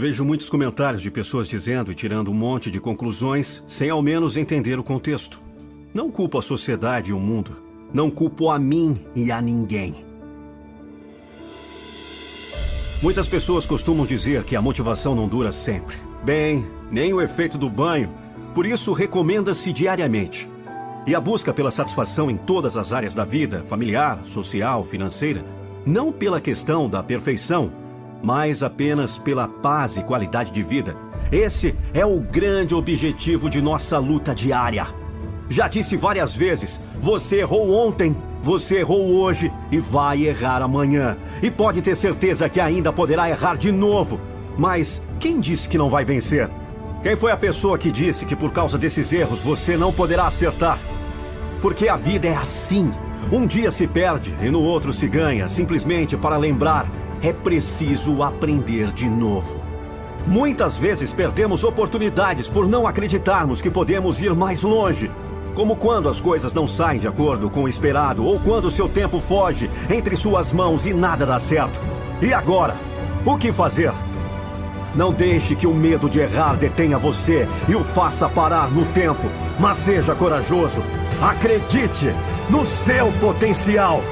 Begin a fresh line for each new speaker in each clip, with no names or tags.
Vejo muitos comentários de pessoas dizendo e tirando um monte de conclusões sem ao menos entender o contexto. Não culpo a sociedade e o mundo. Não culpo a mim e a ninguém. Muitas pessoas costumam dizer que a motivação não dura sempre. Bem, nem o efeito do banho. Por isso, recomenda-se diariamente. E a busca pela satisfação em todas as áreas da vida, familiar, social, financeira, não pela questão da perfeição, mas apenas pela paz e qualidade de vida. Esse é o grande objetivo de nossa luta diária. Já disse várias vezes: você errou ontem, você errou hoje e vai errar amanhã. E pode ter certeza que ainda poderá errar de novo. Mas quem disse que não vai vencer? Quem foi a pessoa que disse que por causa desses erros você não poderá acertar? Porque a vida é assim. Um dia se perde e no outro se ganha, simplesmente para lembrar é preciso aprender de novo. Muitas vezes perdemos oportunidades por não acreditarmos que podemos ir mais longe. Como quando as coisas não saem de acordo com o esperado ou quando seu tempo foge entre suas mãos e nada dá certo. E agora? O que fazer? Não deixe que o medo de errar detenha você e o faça parar no tempo. Mas seja corajoso. Acredite no seu potencial.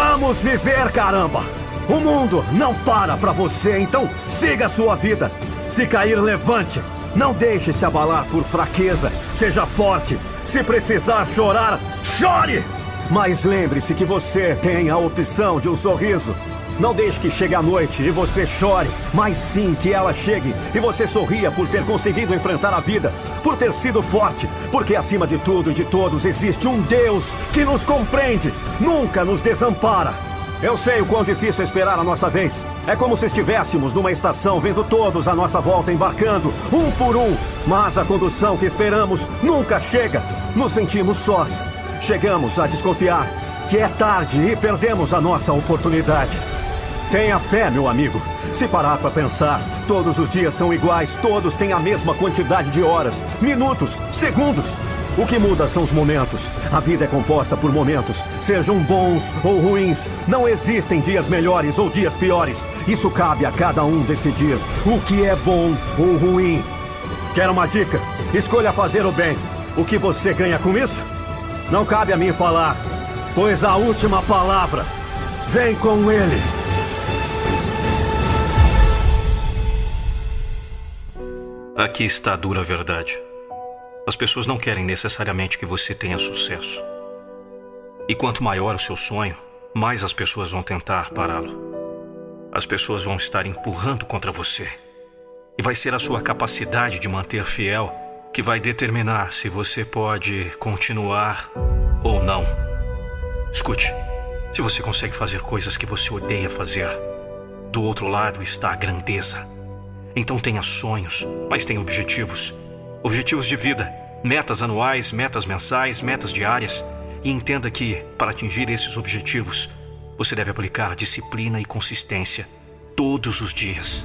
Vamos viver, caramba! O mundo não para para você, então siga a sua vida. Se cair, levante. Não deixe se abalar por fraqueza. Seja forte. Se precisar chorar, chore! Mas lembre-se que você tem a opção de um sorriso. Não deixe que chegue a noite e você chore, mas sim que ela chegue e você sorria por ter conseguido enfrentar a vida, por ter sido forte, porque acima de tudo e de todos existe um Deus que nos compreende, nunca nos desampara. Eu sei o quão difícil é esperar a nossa vez. É como se estivéssemos numa estação vendo todos à nossa volta embarcando, um por um. Mas a condução que esperamos nunca chega. Nos sentimos sós. Chegamos a desconfiar que é tarde e perdemos a nossa oportunidade. Tenha fé, meu amigo. Se parar para pensar, todos os dias são iguais, todos têm a mesma quantidade de horas, minutos, segundos. O que muda são os momentos. A vida é composta por momentos, sejam bons ou ruins. Não existem dias melhores ou dias piores. Isso cabe a cada um decidir o que é bom ou ruim. Quer uma dica? Escolha fazer o bem. O que você ganha com isso? Não cabe a mim falar, pois a última palavra vem com ele.
Aqui está a dura verdade. As pessoas não querem necessariamente que você tenha sucesso. E quanto maior o seu sonho, mais as pessoas vão tentar pará-lo. As pessoas vão estar empurrando contra você. E vai ser a sua capacidade de manter fiel que vai determinar se você pode continuar ou não. Escute, se você consegue fazer coisas que você odeia fazer, do outro lado está a grandeza. Então tenha sonhos, mas tenha objetivos. Objetivos de vida, metas anuais, metas mensais, metas diárias. E entenda que, para atingir esses objetivos, você deve aplicar disciplina e consistência todos os dias.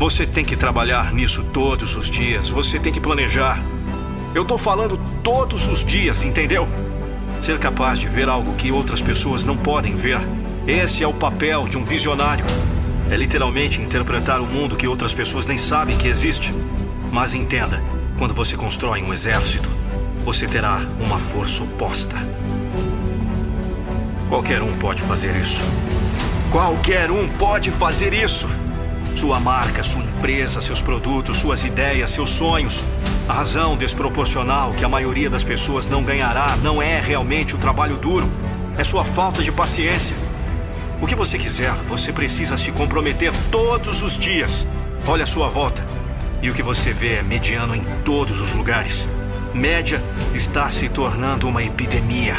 Você tem que trabalhar nisso todos os dias, você tem que planejar. Eu estou falando todos os dias, entendeu? Ser capaz de ver algo que outras pessoas não podem ver. Esse é o papel de um visionário. É literalmente interpretar o mundo que outras pessoas nem sabem que existe. Mas entenda, quando você constrói um exército, você terá uma força oposta. Qualquer um pode fazer isso. Qualquer um pode fazer isso. Sua marca, sua empresa, seus produtos, suas ideias, seus sonhos. A razão desproporcional que a maioria das pessoas não ganhará não é realmente o trabalho duro, é sua falta de paciência. O que você quiser, você precisa se comprometer todos os dias. Olha a sua volta. E o que você vê é mediano em todos os lugares. Média está se tornando uma epidemia.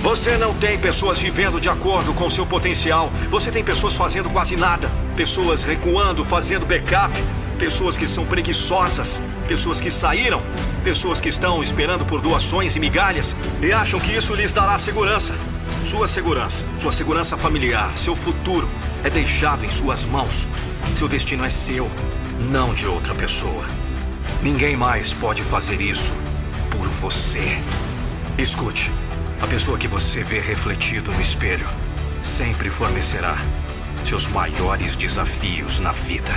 Você não tem pessoas vivendo de acordo com seu potencial. Você tem pessoas fazendo quase nada. Pessoas recuando, fazendo backup. Pessoas que são preguiçosas. Pessoas que saíram. Pessoas que estão esperando por doações e migalhas e acham que isso lhes dará segurança. Sua segurança, sua segurança familiar, seu futuro é deixado em suas mãos. Seu destino é seu, não de outra pessoa. Ninguém mais pode fazer isso por você. Escute. A pessoa que você vê refletido no espelho sempre fornecerá seus maiores desafios na vida.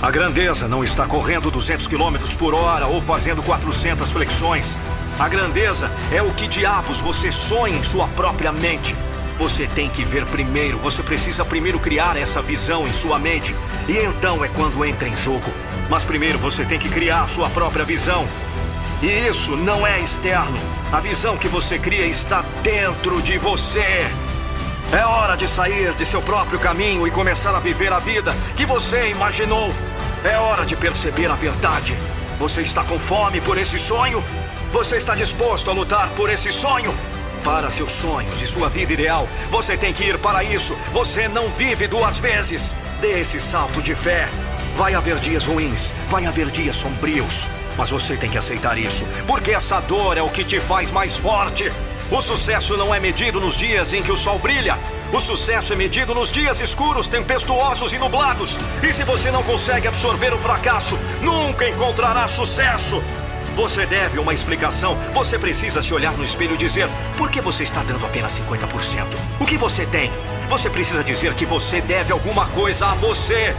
A grandeza não está correndo 200 km por hora ou fazendo 400 flexões. A grandeza é o que diabos você sonha em sua própria mente. Você tem que ver primeiro, você precisa primeiro criar essa visão em sua mente. E então é quando entra em jogo. Mas primeiro você tem que criar sua própria visão. E isso não é externo. A visão que você cria está dentro de você. É hora de sair de seu próprio caminho e começar a viver a vida que você imaginou. É hora de perceber a verdade. Você está com fome por esse sonho? Você está disposto a lutar por esse sonho? Para seus sonhos e sua vida ideal, você tem que ir para isso. Você não vive duas vezes. Dê esse salto de fé. Vai haver dias ruins, vai haver dias sombrios. Mas você tem que aceitar isso, porque essa dor é o que te faz mais forte. O sucesso não é medido nos dias em que o sol brilha. O sucesso é medido nos dias escuros, tempestuosos e nublados. E se você não consegue absorver o fracasso, nunca encontrará sucesso. Você deve uma explicação. Você precisa se olhar no espelho e dizer: por que você está dando apenas 50%? O que você tem? Você precisa dizer que você deve alguma coisa a você.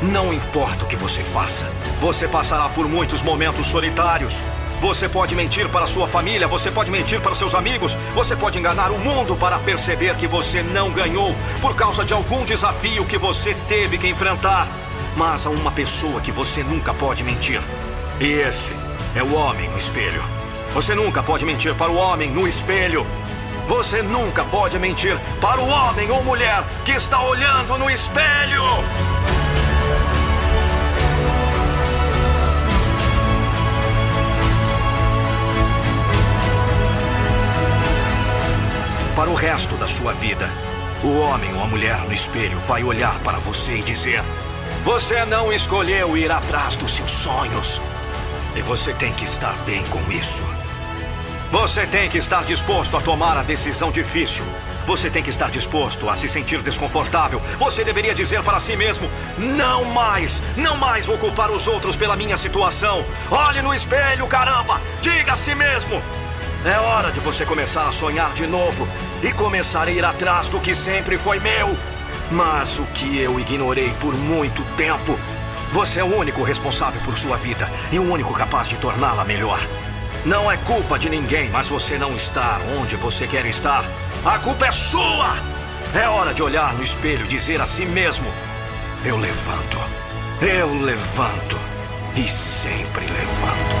Não importa o que você faça, você passará por muitos momentos solitários. Você pode mentir para sua família, você pode mentir para seus amigos, você pode enganar o mundo para perceber que você não ganhou por causa de algum desafio que você teve que enfrentar. Mas há uma pessoa que você nunca pode mentir. E esse é o homem no espelho. Você nunca pode mentir para o homem no espelho. Você nunca pode mentir para o homem ou mulher que está olhando no espelho. Para o resto da sua vida, o homem ou a mulher no espelho vai olhar para você e dizer: Você não escolheu ir atrás dos seus sonhos. E você tem que estar bem com isso. Você tem que estar disposto a tomar a decisão difícil. Você tem que estar disposto a se sentir desconfortável. Você deveria dizer para si mesmo: Não mais, não mais vou culpar os outros pela minha situação. Olhe no espelho, caramba! Diga a si mesmo: é hora de você começar a sonhar de novo e começar a ir atrás do que sempre foi meu. Mas o que eu ignorei por muito tempo. Você é o único responsável por sua vida e o único capaz de torná-la melhor. Não é culpa de ninguém, mas você não está onde você quer estar. A culpa é sua! É hora de olhar no espelho e dizer a si mesmo: Eu levanto, eu levanto e sempre levanto.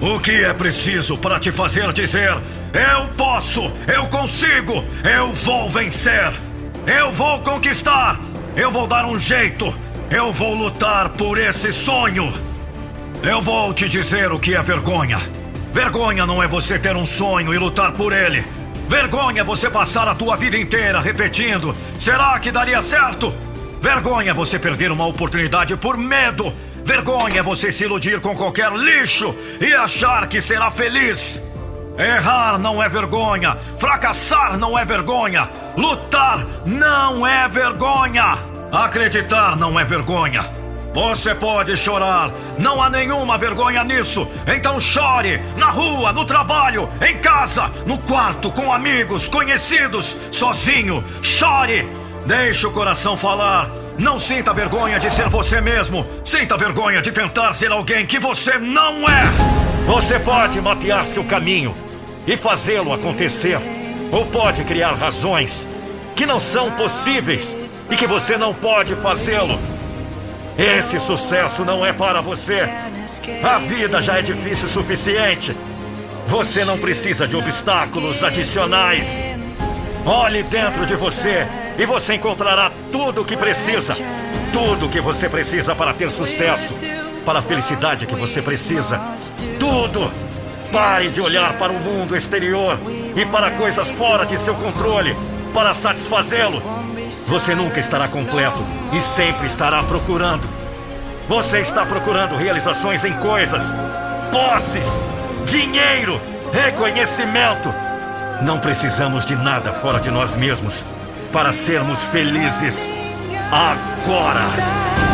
O que é preciso para te fazer dizer: Eu posso, eu consigo, eu vou vencer, eu vou conquistar, eu vou dar um jeito, eu vou lutar por esse sonho. Eu vou te dizer o que é vergonha. Vergonha não é você ter um sonho e lutar por ele. Vergonha é você passar a tua vida inteira repetindo: será que daria certo? Vergonha é você perder uma oportunidade por medo Vergonha é você se iludir com qualquer lixo e achar que será feliz. Errar não é vergonha, fracassar não é vergonha, lutar não é vergonha, acreditar não é vergonha. Você pode chorar, não há nenhuma vergonha nisso. Então chore na rua, no trabalho, em casa, no quarto, com amigos, conhecidos, sozinho. Chore, deixe o coração falar. Não sinta vergonha de ser você mesmo. Sinta vergonha de tentar ser alguém que você não é. Você pode mapear seu caminho e fazê-lo acontecer. Ou pode criar razões que não são possíveis e que você não pode fazê-lo. Esse sucesso não é para você. A vida já é difícil o suficiente. Você não precisa de obstáculos adicionais. Olhe dentro de você
E você encontrará tudo o que precisa. Tudo o que você precisa para ter sucesso. Para a felicidade que você precisa. Tudo. Pare de olhar para o mundo exterior e para coisas fora de seu controle para satisfazê-lo. Você nunca estará completo e sempre estará procurando. Você está procurando realizações em coisas, posses, dinheiro, reconhecimento. Não precisamos de nada fora de nós mesmos para sermos felizes agora.